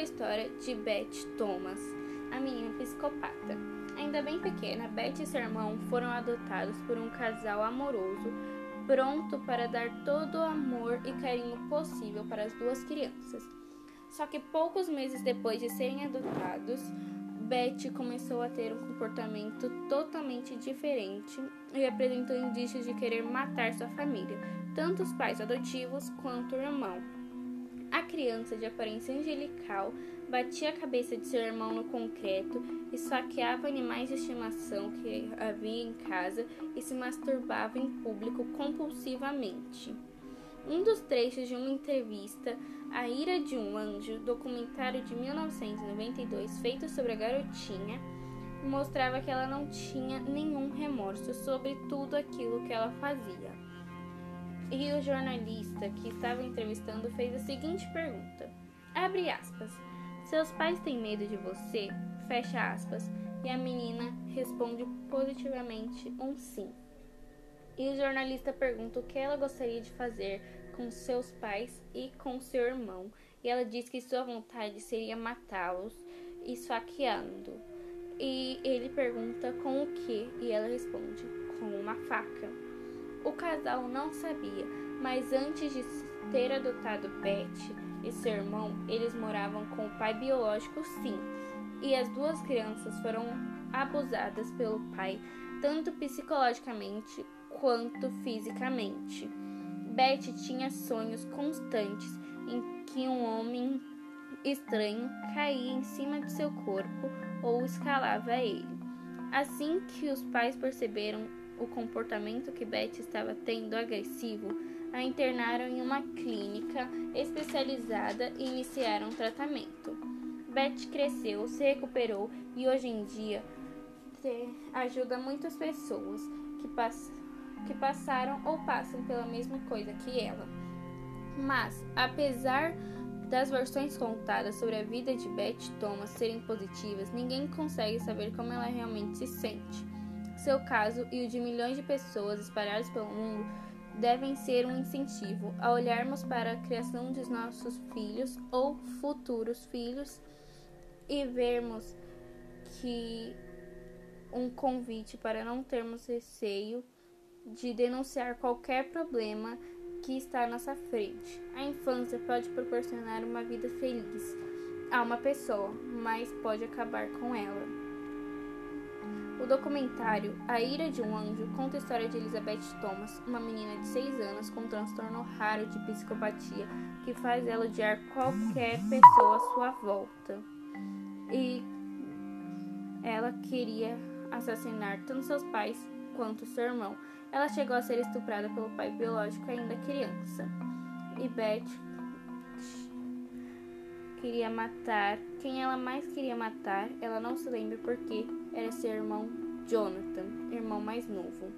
a história de Beth Thomas, a menina psicopata. Ainda bem pequena, Beth e seu irmão foram adotados por um casal amoroso, pronto para dar todo o amor e carinho possível para as duas crianças. Só que poucos meses depois de serem adotados, Beth começou a ter um comportamento totalmente diferente e apresentou indícios de querer matar sua família, tanto os pais adotivos quanto o irmão. A criança, de aparência angelical, batia a cabeça de seu irmão no concreto, esfaqueava animais de estimação que havia em casa e se masturbava em público compulsivamente. Um dos trechos de uma entrevista, A Ira de um Anjo, documentário de 1992 feito sobre a garotinha, mostrava que ela não tinha nenhum remorso sobre tudo aquilo que ela fazia. E o jornalista que estava entrevistando fez a seguinte pergunta: Abre aspas. Seus pais têm medo de você? Fecha aspas. E a menina responde positivamente um sim. E o jornalista pergunta o que ela gostaria de fazer com seus pais e com seu irmão. E ela diz que sua vontade seria matá-los, esfaqueando. E ele pergunta com o que? E ela responde: com uma faca. O casal não sabia, mas antes de ter adotado Beth e seu irmão, eles moravam com o pai biológico, sim. E as duas crianças foram abusadas pelo pai, tanto psicologicamente quanto fisicamente. Beth tinha sonhos constantes em que um homem estranho caía em cima de seu corpo ou escalava ele. Assim que os pais perceberam o comportamento que Beth estava tendo agressivo, a internaram em uma clínica especializada e iniciaram um tratamento. Beth cresceu, se recuperou e hoje em dia ajuda muitas pessoas que passam que passaram ou passam pela mesma coisa que ela. Mas, apesar das versões contadas sobre a vida de Beth Thomas serem positivas, ninguém consegue saber como ela realmente se sente. Seu caso e o de milhões de pessoas espalhadas pelo mundo devem ser um incentivo a olharmos para a criação de nossos filhos ou futuros filhos e vermos que um convite para não termos receio de denunciar qualquer problema que está à nossa frente. A infância pode proporcionar uma vida feliz a uma pessoa, mas pode acabar com ela. O documentário A Ira de um Anjo conta a história de Elizabeth Thomas, uma menina de 6 anos com um transtorno raro de psicopatia que faz ela odiar qualquer pessoa à sua volta. E ela queria assassinar tanto seus pais quanto seu irmão. Ela chegou a ser estuprada pelo pai biológico ainda criança. E Beth queria matar quem ela mais queria matar, ela não se lembra porque era seu irmão Jonathan, irmão mais novo.